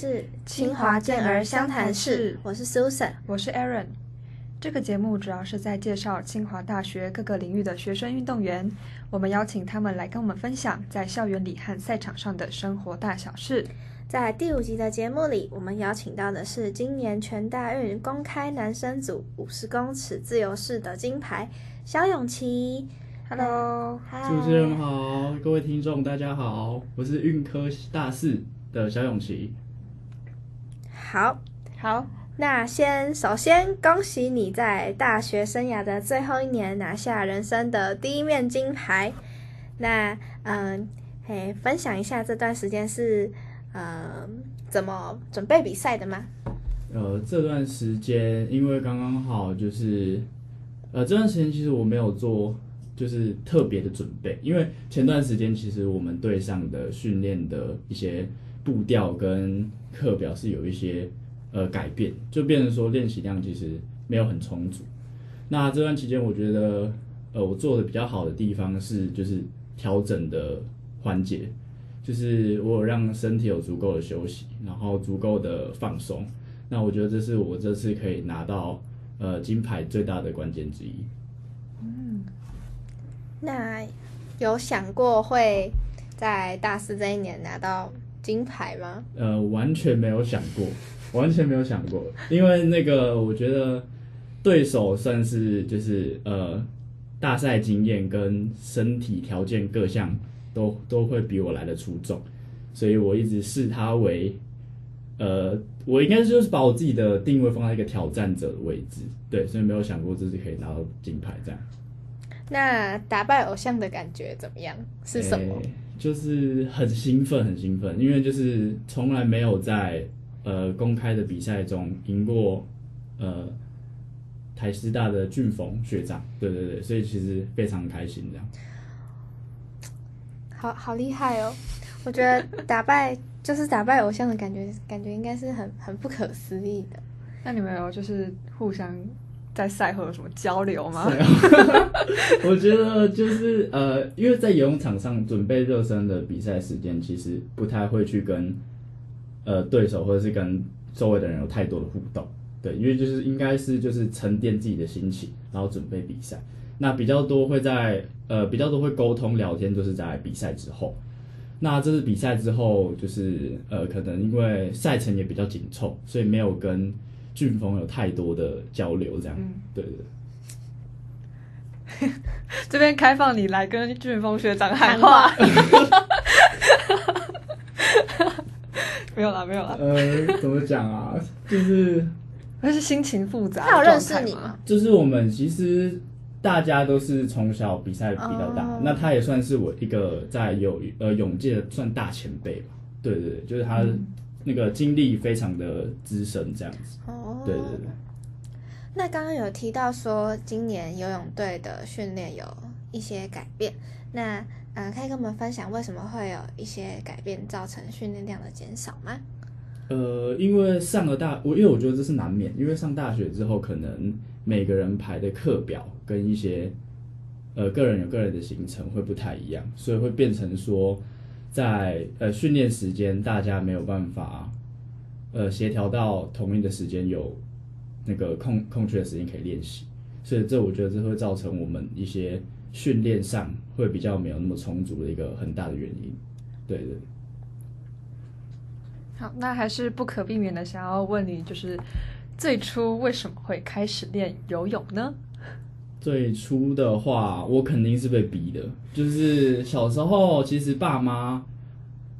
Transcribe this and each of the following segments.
是清华健儿湘潭市，我是 Susan，我是 Aaron。这个节目主要是在介绍清华大学各个领域的学生运动员，我们邀请他们来跟我们分享在校园里和赛场上的生活大小事。在第五集的节目里，我们邀请到的是今年全大运公开男生组五十公尺自由式的金牌肖永琪。Hello，主持人好，各位听众大家好，我是运科大四的肖永琪。好，好，那先首先恭喜你在大学生涯的最后一年拿下人生的第一面金牌。那嗯，嘿，分享一下这段时间是呃怎么准备比赛的吗？呃，这段时间因为刚刚好就是呃这段时间其实我没有做。就是特别的准备，因为前段时间其实我们队上的训练的一些步调跟课表是有一些呃改变，就变成说练习量其实没有很充足。那这段期间，我觉得呃我做的比较好的地方是就是调整的环节，就是我有让身体有足够的休息，然后足够的放松。那我觉得这是我这次可以拿到呃金牌最大的关键之一。嗯那有想过会在大四这一年拿到金牌吗？呃，完全没有想过，完全没有想过，因为那个我觉得对手算是就是呃大赛经验跟身体条件各项都都会比我来的出众，所以我一直视他为呃我应该就是把我自己的定位放在一个挑战者的位置，对，所以没有想过自己可以拿到金牌这样。那打败偶像的感觉怎么样？是什么？就是很兴奋，很兴奋，因为就是从来没有在呃公开的比赛中赢过呃台师大的俊峰学长，对对对，所以其实非常开心这样。好好厉害哦！我觉得打败就是打败偶像的感觉，感觉应该是很很不可思议的。那你们有就是互相？在赛后有什么交流吗？我觉得就是呃，因为在游泳场上准备热身的比赛时间，其实不太会去跟呃对手或者是跟周围的人有太多的互动。对，因为就是应该是就是沉淀自己的心情，然后准备比赛。那比较多会在呃比较多会沟通聊天，就是在比赛之后。那这是比赛之后，就是呃可能因为赛程也比较紧凑，所以没有跟。俊峰有太多的交流，这样，对对。这边开放你来跟俊峰学长喊话。没有了，没有了。呃，怎么讲啊？就是，那是心情复杂。他有认识你吗？就是我们其实大家都是从小比赛比较大，那他也算是我一个在有呃泳界的算大前辈吧。对对对，就是他。那个经历非常的资深，这样子。哦，对对对。那刚刚有提到说，今年游泳队的训练有一些改变，那呃，可以跟我们分享为什么会有一些改变，造成训练量的减少吗？呃，因为上了大，我因为我觉得这是难免，因为上大学之后，可能每个人排的课表跟一些呃个人有个人的行程会不太一样，所以会变成说。在呃训练时间，大家没有办法呃协调到同一的时间有那个空空缺的时间可以练习，所以这我觉得这会造成我们一些训练上会比较没有那么充足的一个很大的原因。对对。好，那还是不可避免的想要问你，就是最初为什么会开始练游泳呢？最初的话，我肯定是被逼的。就是小时候，其实爸妈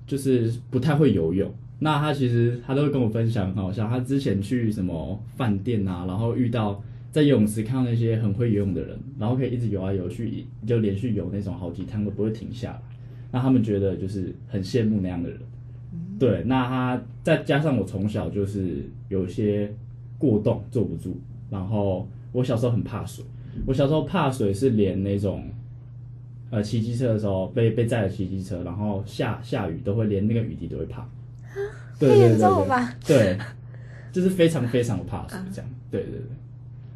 就是不太会游泳。那他其实他都会跟我分享，好像他之前去什么饭店啊，然后遇到在游泳池看到那些很会游泳的人，然后可以一直游啊游去，就连续游那种好几趟都不会停下来。那他们觉得就是很羡慕那样的人。对，那他再加上我从小就是有些过动，坐不住。然后我小时候很怕水。我小时候怕水，是连那种，呃，骑机车的时候被被载着骑机车，然后下下雨都会连那个雨滴都会怕。对对对对，对，就是非常非常的怕水这样。对对对，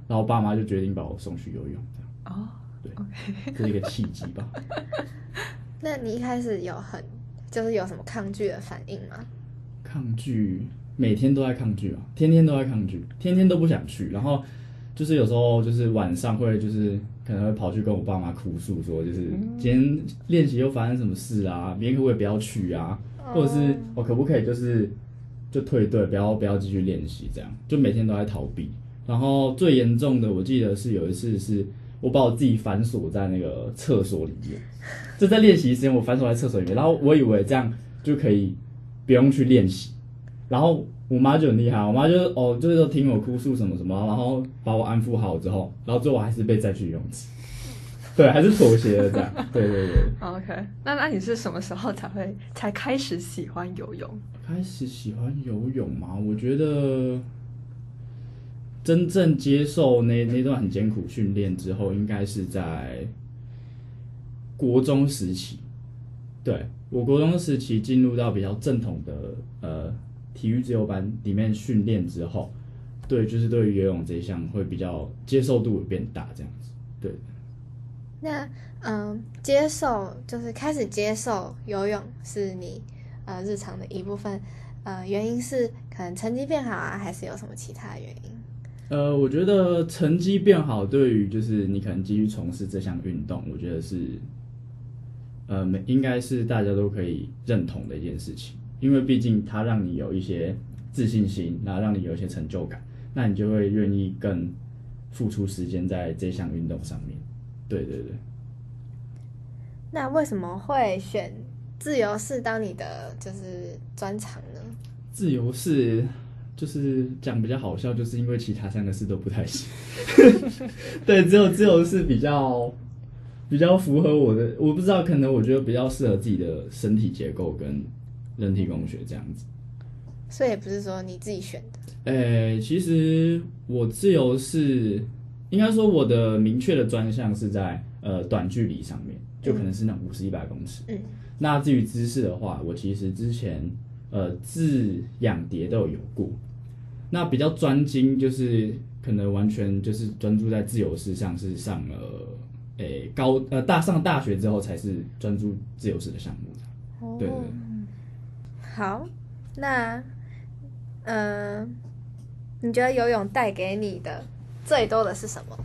然后爸妈就决定把我送去游泳这样。哦，对，这是一个契机吧。那你一开始有很就是有什么抗拒的反应吗？抗拒，每天都在抗拒啊，天天都在抗拒，天天都不想去。然后就是有时候就是晚上会就是可能会跑去跟我爸妈哭诉说，就是今天练习又发生什么事啊，明天可不可以不要去啊？或者是我可不可以就是就退队，不要不要继续练习，这样就每天都在逃避。然后最严重的，我记得是有一次是我把我自己反锁在那个厕所里面，就在练习时间我反锁在厕所里面，然后我以为这样就可以不用去练习，然后我妈就很厉害，我妈就哦就是说听我哭诉什么什么，然后把我安抚好之后，然后最后我还是被载去游泳池，对，还是妥协了这样，对对对。OK，那那你是什么时候才会才开始喜欢游泳？开始喜欢游泳嘛？我觉得真正接受那那段很艰苦训练之后，应该是在国中时期。对我国中时期进入到比较正统的呃体育自由班里面训练之后，对，就是对于游泳这一项会比较接受度会变大，这样子。对，那嗯，接受就是开始接受游泳是你呃日常的一部分，呃，原因是可能成绩变好啊，还是有什么其他原因？呃，我觉得成绩变好，对于就是你可能继续从事这项运动，我觉得是，呃，每应该是大家都可以认同的一件事情，因为毕竟它让你有一些自信心，然后让你有一些成就感，那你就会愿意更付出时间在这项运动上面。对对对。那为什么会选自由式当你的就是专长呢？自由式就是讲比较好笑，就是因为其他三个式都不太行。对，只有自由式比较比较符合我的，我不知道，可能我觉得比较适合自己的身体结构跟人体工学这样子。所以也不是说你自己选的。诶、其实我自由式应该说我的明确的专项是在呃短距离上面，就可能是那五十一百公尺。嗯，那至于姿势的话，我其实之前呃自仰蝶都有游过。那比较专精就是可能完全就是专注在自由式上，是上了诶、高呃大上大学之后才是专注自由式的项目的。对对对。好，那嗯、呃你觉得游泳带给你的最多的是什么？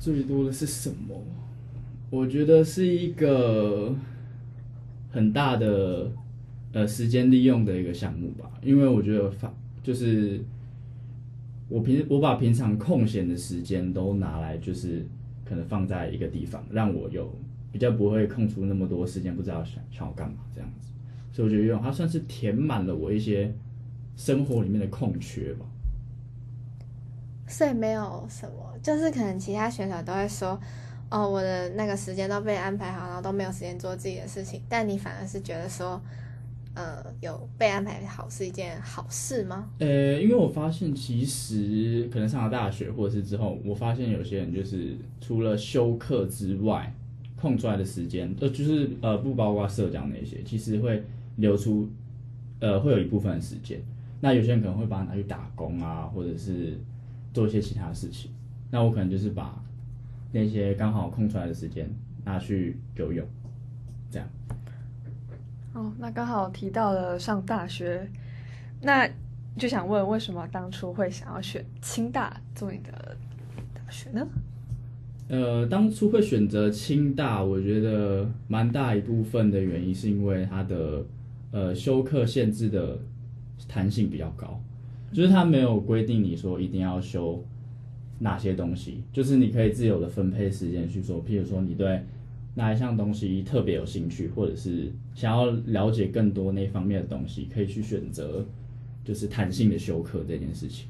最多的是什么？我觉得是一个很大的呃时间利用的一个项目吧，因为我觉得发就是我平我把平常空闲的时间都拿来就是可能放在一个地方，让我有比较不会空出那么多时间，不知道想想要干嘛这样子，所以我觉得用它算是填满了我一些生活里面的空缺吧。所以没有什么，就是可能其他选手都会说，哦，我的那个时间都被安排好，然后都没有时间做自己的事情，但你反而是觉得说，呃，有被安排好是一件好事吗？呃，因为我发现其实可能上了大学或者是之后，我发现有些人就是除了修课之外，空出来的时间，呃，就是呃不包括社交那些，其实会留出呃会有一部分的时间。那有些人可能会把它拿去打工啊，或者是做一些其他事情。那我可能就是把那些刚好空出来的时间拿去游泳，这样。哦，那刚好提到了上大学，那就想问，为什么当初会想要选清大做你的大学呢？呃，当初会选择清大，我觉得蛮大一部分的原因是因为它的呃修课限制的弹性比较高，就是它没有规定你说一定要修哪些东西，就是你可以自由的分配时间去做，譬如说你对哪一项东西特别有兴趣，或者是想要了解更多那方面的东西，可以去选择就是弹性的修课这件事情。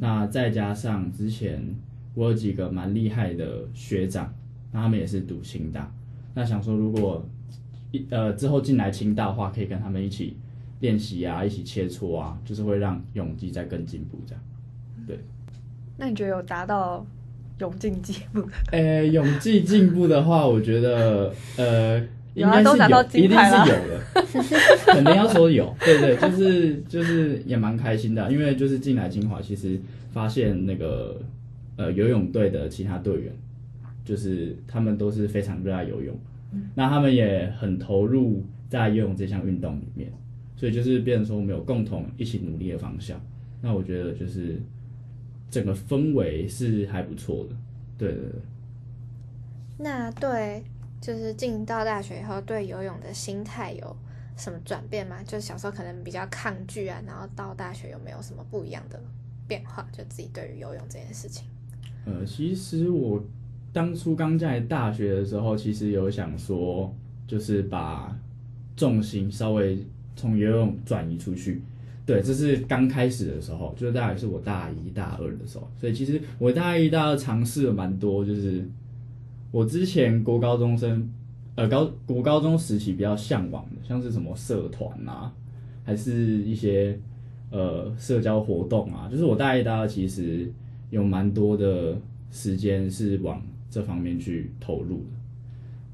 那再加上之前我有几个蛮厉害的学长，那他们也是读清大，那想说如果一呃之后进来清大的话，可以跟他们一起练习啊，一起切磋啊，就是会让泳技再更进步这样。对。那你觉得有达到泳技进步？的？呃，泳技进步的话，我觉得呃，应该是有啊都拿到有，一定是有的，肯定要说有，对对，就是就是也蛮开心的，啊因为就是进来清华，其实发现那个呃游泳队的其他队员，就是他们都是非常热爱游泳，那他们也很投入在游泳这项运动里面，所以就是变成说我们有共同一起努力的方向。那我觉得就是整个氛围是还不错的，对对对。那对，就是进到大学以后，对游泳的心态有什么转变吗？就小时候可能比较抗拒啊，然后到大学有没有什么不一样的变化？就自己对于游泳这件事情。呃，其实我当初刚在大学的时候，其实有想说，就是把重心稍微从游泳转移出去。对，这是刚开始的时候，就是大概是我大一大二的时候，所以其实我大一大二尝试了蛮多，就是我之前国高中生，呃高国高中时期比较向往的，像是什么社团啊，还是一些呃社交活动啊，就是我大一大二其实有蛮多的时间是往这方面去投入的。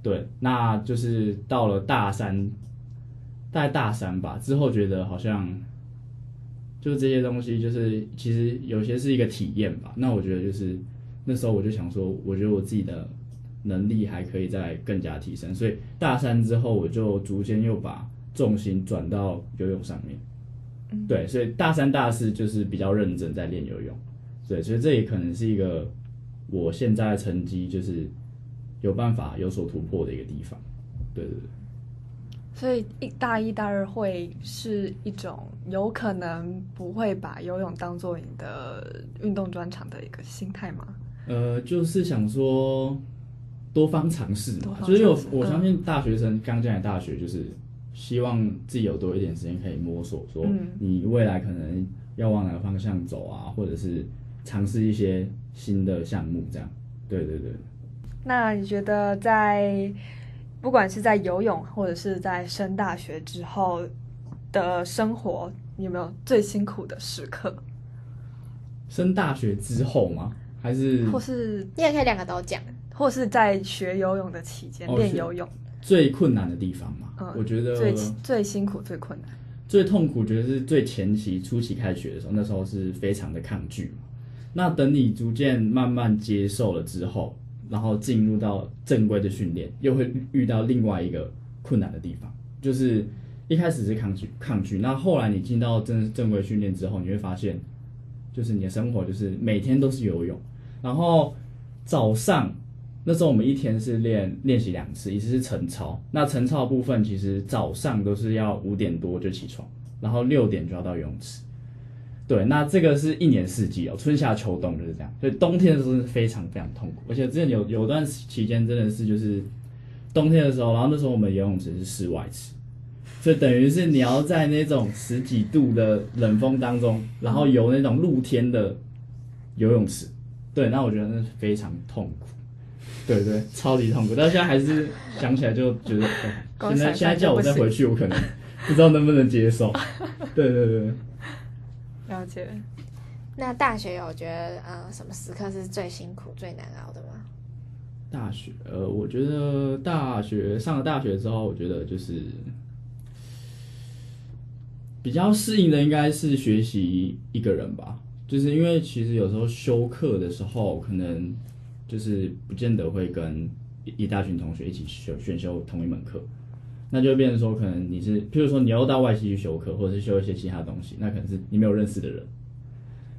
对，那就是到了大三，大概大三吧之后，觉得好像。就是这些东西，就是其实有些是一个体验吧。那我觉得就是那时候我就想说，我觉得我自己的能力还可以再更加提升，所以大三之后我就逐渐又把重心转到游泳上面。对，所以大三大四就是比较认真在练游泳。对，所以这也可能是一个我现在成绩就是有办法有所突破的一个地方。对对对。所以一大一大二会是一种有可能不会把游泳当做你的运动专长的一个心态吗？呃，就是想说多方尝试嘛，就是我我相信大学生刚进来大学，就是希望自己有多一点时间可以摸索，说你未来可能要往哪个方向走啊，或者是尝试一些新的项目，这样。对对对。那你觉得在？不管是在游泳，或者是在升大学之后的生活，你有没有最辛苦的时刻？升大学之后吗？还是或是你也可以两个都讲，或是在学游泳的期间练游泳最困难的地方嘛？嗯，我觉得最最辛苦、最困难、最痛苦，觉得是最前期初期开学的时候，那时候是非常的抗拒嘛。那等你逐渐慢慢接受了之后。然后进入到正规的训练，又会遇到另外一个困难的地方，就是一开始是抗拒抗拒，那后来你进到正正规训练之后，你会发现，就是你的生活就是每天都是游泳，然后早上那时候我们一天是练练习两次，一次是晨操，那晨操部分其实早上都是要五点多就起床，然后六点就要到游泳池。对，那这个是一年四季哦，春夏秋冬就是这样。所以冬天的时候是非常非常痛苦，而且之前有有段期间真的是就是冬天的时候，然后那时候我们游泳池是室外池，所以等于是你要在那种十几度的冷风当中，然后游那种露天的游泳池。对，那我觉得那是非常痛苦，对对，超级痛苦。但现在还是想起来就觉得，现在现在叫我再回去，我可能不知道能不能接受。对对对。了解。那大学有觉得呃什么时刻是最辛苦最难熬的吗？大学呃，我觉得大学上了大学之后，我觉得就是比较适应的应该是学习一个人吧。就是因为其实有时候修课的时候，可能就是不见得会跟一大群同学一起选选修同一门课。那就变成说，可能你是，譬如说你要到外系去修课，或者是修一些其他东西，那可能是你没有认识的人，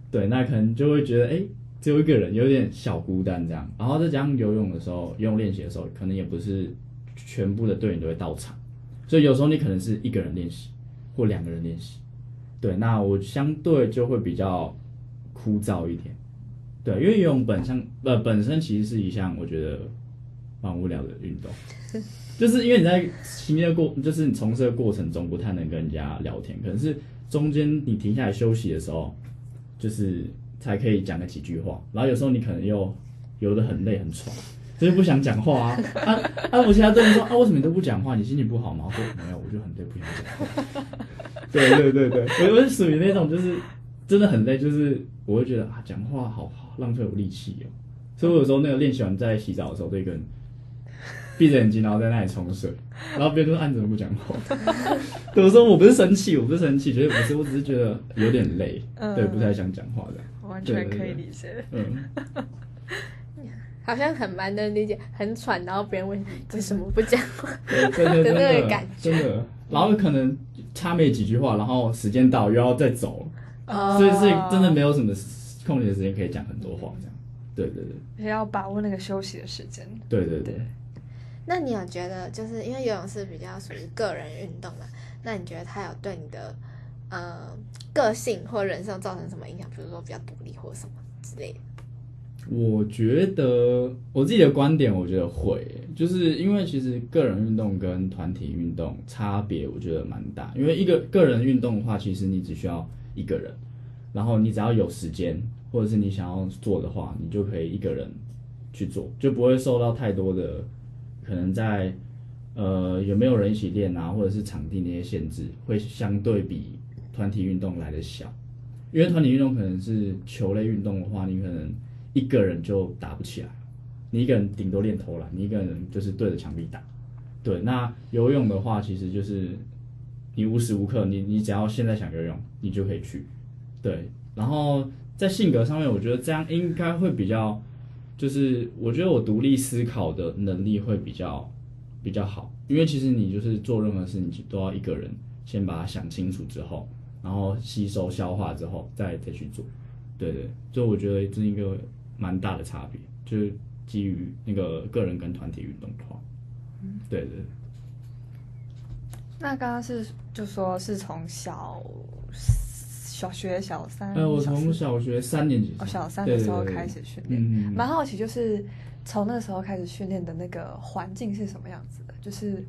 对，那可能就会觉得，哎，只有一个人，有点小孤单这样。然后再加上游泳的时候，游泳练习的时候，可能也不是全部的队员都会到场，所以有时候你可能是一个人练习，或两个人练习，对，那我相对就会比较枯燥一点，对，因为游泳本身，呃，本身其实是一项我觉得蛮无聊的运动。就是因为你在训练过，就是你从事的过程中不太能跟人家聊天，可能是中间你停下来休息的时候，就是才可以讲个几句话。然后有时候你可能又游得很累很喘，就是不想讲话啊。啊啊！我其他队员说啊，为什么你都不讲话？你心情不好吗？我说没有，我就很累，不想讲话。对对对对，我我是属于那种就是真的很累，就是我会觉得啊，讲话好好浪费我力气哦。所以我有时候那个练习完在洗澡的时候，对跟。闭着眼睛，然后在那里冲水，然后别人说：“按怎么不讲话？”我说：“我不是生气，我不是生气，绝对不是，我只是觉得有点累，对，不太想讲话的。”完全可以理解。嗯，好像很蛮能理解，很喘，然后别人问为什么不讲话，对对对，那个感觉，真的。然后可能差没几句话，然后时间到又要再走，哦所以所以真的没有什么空闲的时间可以讲很多话，这样。对对对也要把握那个休息的时间。对对对。那你有觉得，就是因为游泳是比较属于个人运动嘛？那你觉得它有对你的呃个性或人生造成什么影响？比如说比较独立或什么之类的？我觉得我自己的观点，我觉得会，就是因为其实个人运动跟团体运动差别，我觉得蛮大。因为一个个人运动的话，其实你只需要一个人，然后你只要有时间，或者是你想要做的话，你就可以一个人去做，就不会受到太多的可能在呃有没有人一起练啊，或者是场地那些限制，会相对比团体运动来的小。因为团体运动可能是球类运动的话，你可能一个人就打不起来，你一个人顶多练投篮，你一个人就是对着墙壁打。对，那游泳的话，其实就是你无时无刻，你你只要现在想游泳，你就可以去。对，然后在性格上面，我觉得这样应该会比较，就是我觉得我独立思考的能力会比较比较好，因为其实你就是做任何事情都要一个人先把它想清楚之后，然后吸收消化之后再再去做。对对，就我觉得这是一个蛮大的差别，就是基于那个个人跟团体运动的话，对对。那刚刚是就说是从小小学小三，呃，我从小学三年级哦小三的时候开始训练，嗯，蛮好奇，就是从那时候开始训练的那个环境是什么样子的？就是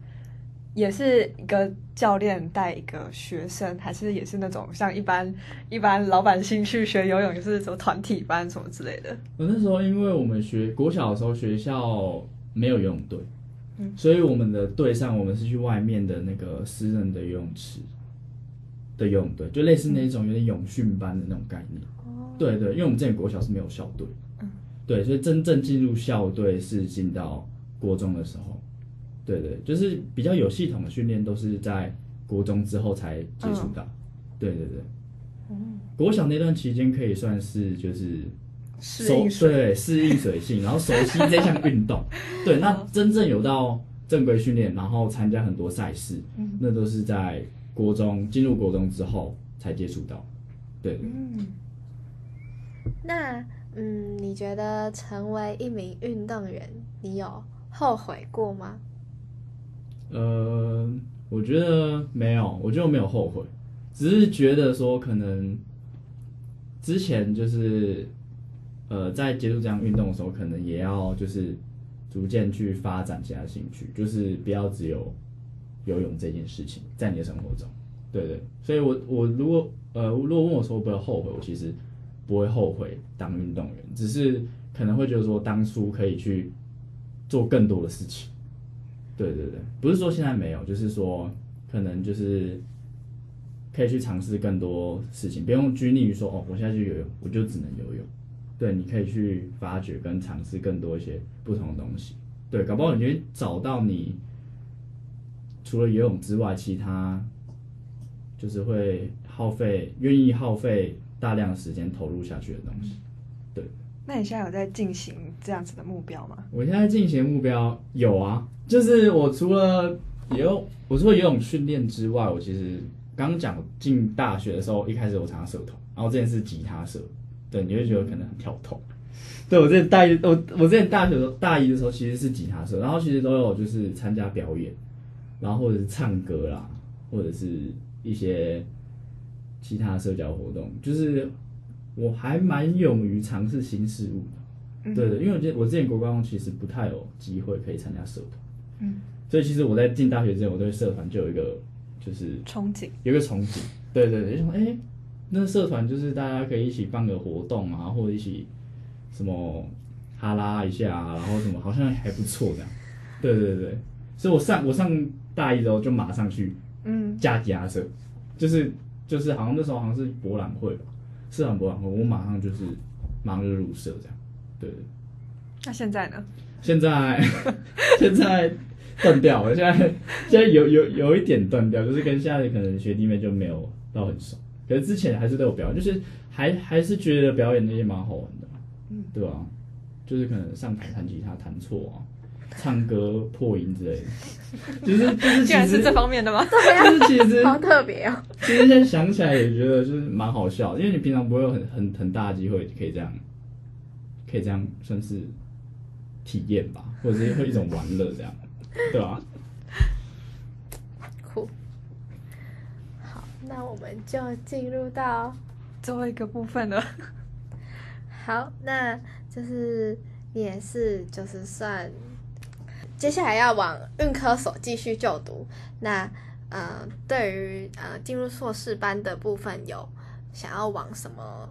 也是一个教练带一个学生，还是也是那种像一般一般老百姓去学游泳，就是什么团体班什么之类的？我那时候因为我们学国小的时候，学校没有游泳队，嗯所以我们的队上我们是去外面的那个私人的游泳池的游泳队，就类似那种有点泳训班的那种概念。对对，因为我们之前国小是没有校队，嗯对，所以真正进入校队是进到国中的时候。对对，就是比较有系统的训练都是在国中之后才接触到。对对对。国小那段期间可以算是就是适应水对适应水性，然后熟悉这项运动。对，那真正有到正规训练，然后参加很多赛事，嗯那都是在国中进入国中之后才接触到。对，嗯，那嗯，你觉得成为一名运动员，你有后悔过吗？呃，我觉得没有，我觉得我没有后悔，只是觉得说可能之前就是呃在接触这项运动的时候，可能也要就是逐渐去发展其他兴趣，就是不要只有游泳这件事情在你的生活中。对对，所以我我如果呃如果问我说会不会后悔，我其实不会后悔当运动员，只是可能会觉得说当初可以去做更多的事情。对对对，不是说现在没有，就是说可能就是可以去尝试更多事情，不用拘泥于说哦，我现在去游泳，我就只能游泳。对，你可以去发掘跟尝试更多一些不同的东西。对，搞不好你会找到你除了游泳之外，其他就是会耗费、愿意耗费大量的时间投入下去的东西。对那你现在有在进行这样子的目标吗？我现在进行的目标有啊，就是我除了游，我除了游泳训练之外，我其实刚刚讲进大学的时候，一开始我参加社团，然后之前是吉他社，对，你会觉得可能很跳痛。对我之前大一，我我之前大学的时候大一的时候其实是吉他社，然后其实都有就是参加表演，然后或者是唱歌啦，或者是一些其他社交活动，就是我还蛮勇于尝试新事物的。对的，因为我觉得我之前国高中其实不太有机会可以参加社团，嗯，所以其实我在进大学之前，我对社团就有一个就是憧憬，有一个憧憬，对对对，就想哎、诶那社团就是大家可以一起办个活动啊，或者一起什么哈拉一下、啊，然后什么好像还不错这样，对对对，所以我上我上大一之后就马上去嗯，加吉他社，就是就是好像那时候好像是博览会吧，社团博览会，我马上就是马上就入社这样，对。对。那现在呢？现在 现在断掉了，现在现在有有有一点断掉，就是跟现在可能学弟妹就没有到很熟，可是之前还是都有表演，就是还还是觉得表演那些蛮好玩的，嗯，对吧、就是可能上台弹吉他弹错啊，唱歌破音之类的，就是就是其实竟然是这方面的吗？就是其实好特别哦。其实现在想起来也觉得就是蛮好笑的，因为你平常不会有很很很大的机会可以这样，可以这样算是体验吧，或者是会一种玩乐这样，对吧、酷。好，那我们就进入到最后一个部分了。好，那就是你也是就是算接下来要往运科所继续就读。那呃，对于呃进入硕士班的部分，有想要往什么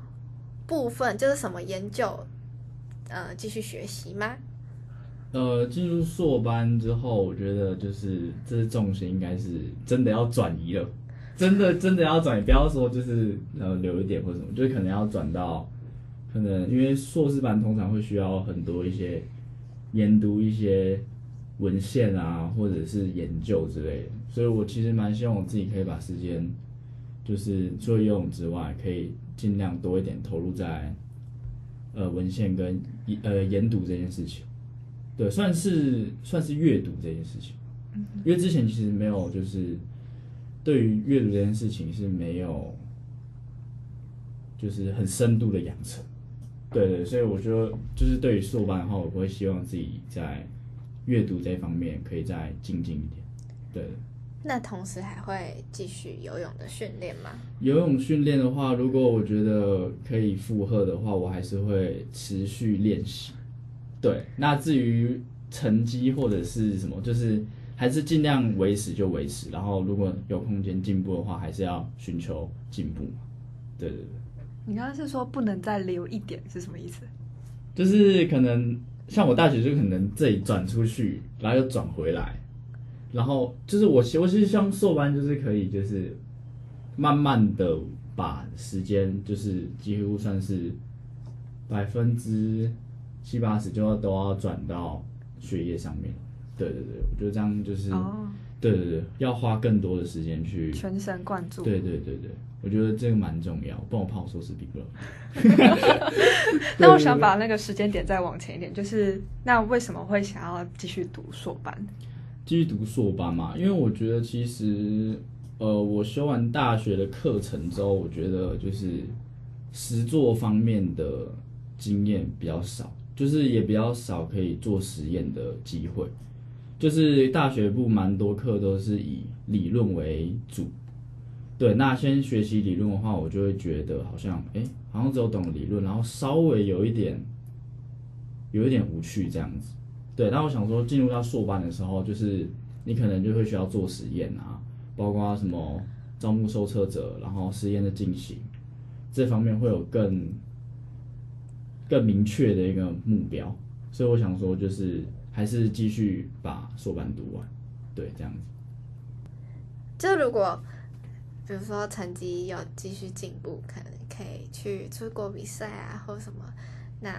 部分，就是什么研究呃继续学习吗？呃，进入硕班之后，我觉得就是这是重心应该是真的要转移了，真的真的要转移，不要说就是呃留一点或什么，就可能要转到可能因为硕士班通常会需要很多一些研读一些文献啊，或者是研究之类的，所以我其实蛮希望我自己可以把时间就是除了游泳之外，可以尽量多一点投入在呃文献跟呃研读这件事情。对，算是算是阅读这件事情，因为之前其实没有就是对于阅读这件事情是没有就是很深度的养成，对对，所以我觉得就是对于硕班的话，我会希望自己在阅读这方面可以再精进一点，对。那同时还会继续游泳的训练吗？游泳训练的话，如果我觉得可以负荷的话，我还是会持续练习。对，那至于成绩或者是什么，就是还是尽量维持就维持，然后如果有空间进步的话，还是要寻求进步嘛。对对对，你刚刚是说不能再留一点是什么意思？就是可能像我大学就可能这里转出去，然后又转回来，然后就是我其我是像硕班就是可以就是慢慢的把时间就是几乎算是百分之七八十就要都要转到学业上面。对对对，我觉得这样就是、对对对，要花更多的时间去。全神贯注。对对对对，我觉得这个蛮重要，不然我怕我硕士毕不了。那我想把那个时间点再往前一点，就是那为什么会想要继续读硕班？继续读硕班嘛，因为我觉得其实，呃，我修完大学的课程之后，我觉得就是实作方面的经验比较少，就是也比较少可以做实验的机会。就是大学部蛮多课都是以理论为主，对，那先学习理论的话，我就会觉得好像，哎、好像只有懂理论，然后稍微有一点，有一点无趣这样子。对，那我想说，进入到硕班的时候，就是你可能就会需要做实验啊，包括什么招募受测者，然后实验的进行，这方面会有更更明确的一个目标。所以我想说，就是还是继续把硕班读完，对，这样子。就如果比如说成绩有继续进步，可能可以去出国比赛啊，或什么，那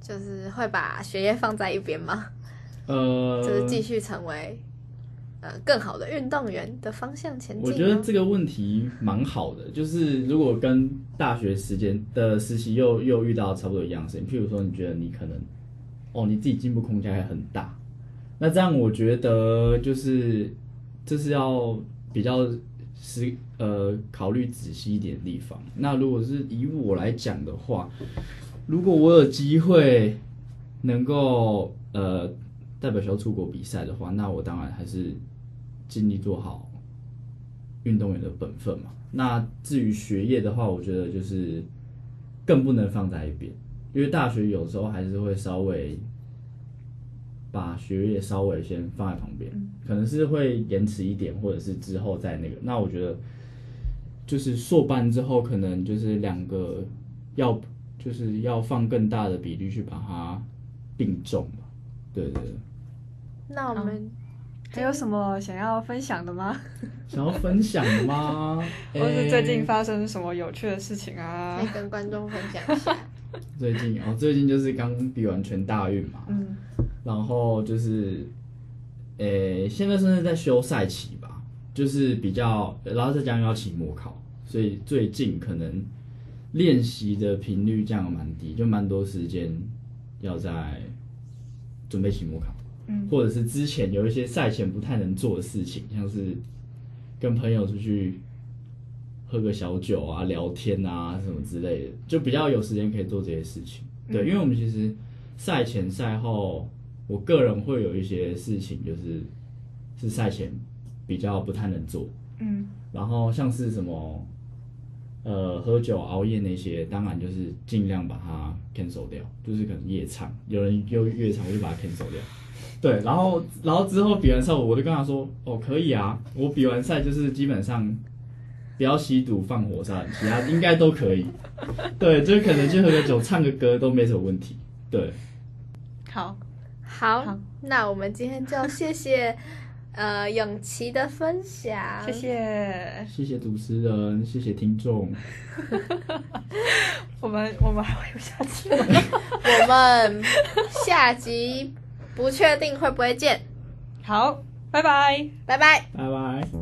就是会把学业放在一边吗？呃，就是继续成为呃更好的运动员的方向前进？我觉得这个问题蛮好的，就是如果跟大学时间的实习又又遇到差不多一样的事情，譬如说你觉得你可能哦你自己进步空间还很大，那这样我觉得就是这是要比较是呃考虑仔细一点的地方。那如果是以我来讲的话，如果我有机会能够呃代表学校出国比赛的话，那我当然还是尽力做好运动员的本分嘛。那至于学业的话，我觉得就是更不能放在一边，因为大学有时候还是会稍微把学业稍微先放在旁边，可能是会延迟一点，或者是之后再那个。那我觉得就是硕班之后，可能就是两个要就是要放更大的比例去把它并重吧。对对对。那我们还有什么想要分享的吗？想要分享的吗？或是最近诶发生什么有趣的事情可啊以？跟观众分享一下。最近哦，最近就是刚比完全大运嘛，嗯，然后就是，诶、现在甚至在休赛期吧，就是比较，然后再加上要期末考，所以最近可能练习的频率降得蛮低，就蛮多时间要在准备期末考。嗯。或者是之前有一些赛前不太能做的事情，像是跟朋友出去喝个小酒啊、聊天啊什么之类的，就比较有时间可以做这些事情。对，嗯因为我们其实赛前赛后，我个人会有一些事情，就是是赛前比较不太能做，嗯然后像是什么。呃，喝酒、熬夜那些，当然就是尽量把它 cancel 掉，就是可能夜唱，有人又夜唱，我就把它 cancel 掉。对，然后然后之后比完赛，我就跟他说，哦，可以啊，我比完赛就是基本上不要吸毒、放火杀，其他应该都可以。对，就是可能去喝个酒、唱个歌都没什么问题。对，好，好，好那我们今天就谢谢呃永琪的分享，谢。谢。谢谢主持人，谢谢听众，我们我们还会有下次吗？我们下集不确定会不会见，好，拜拜。拜拜。拜拜。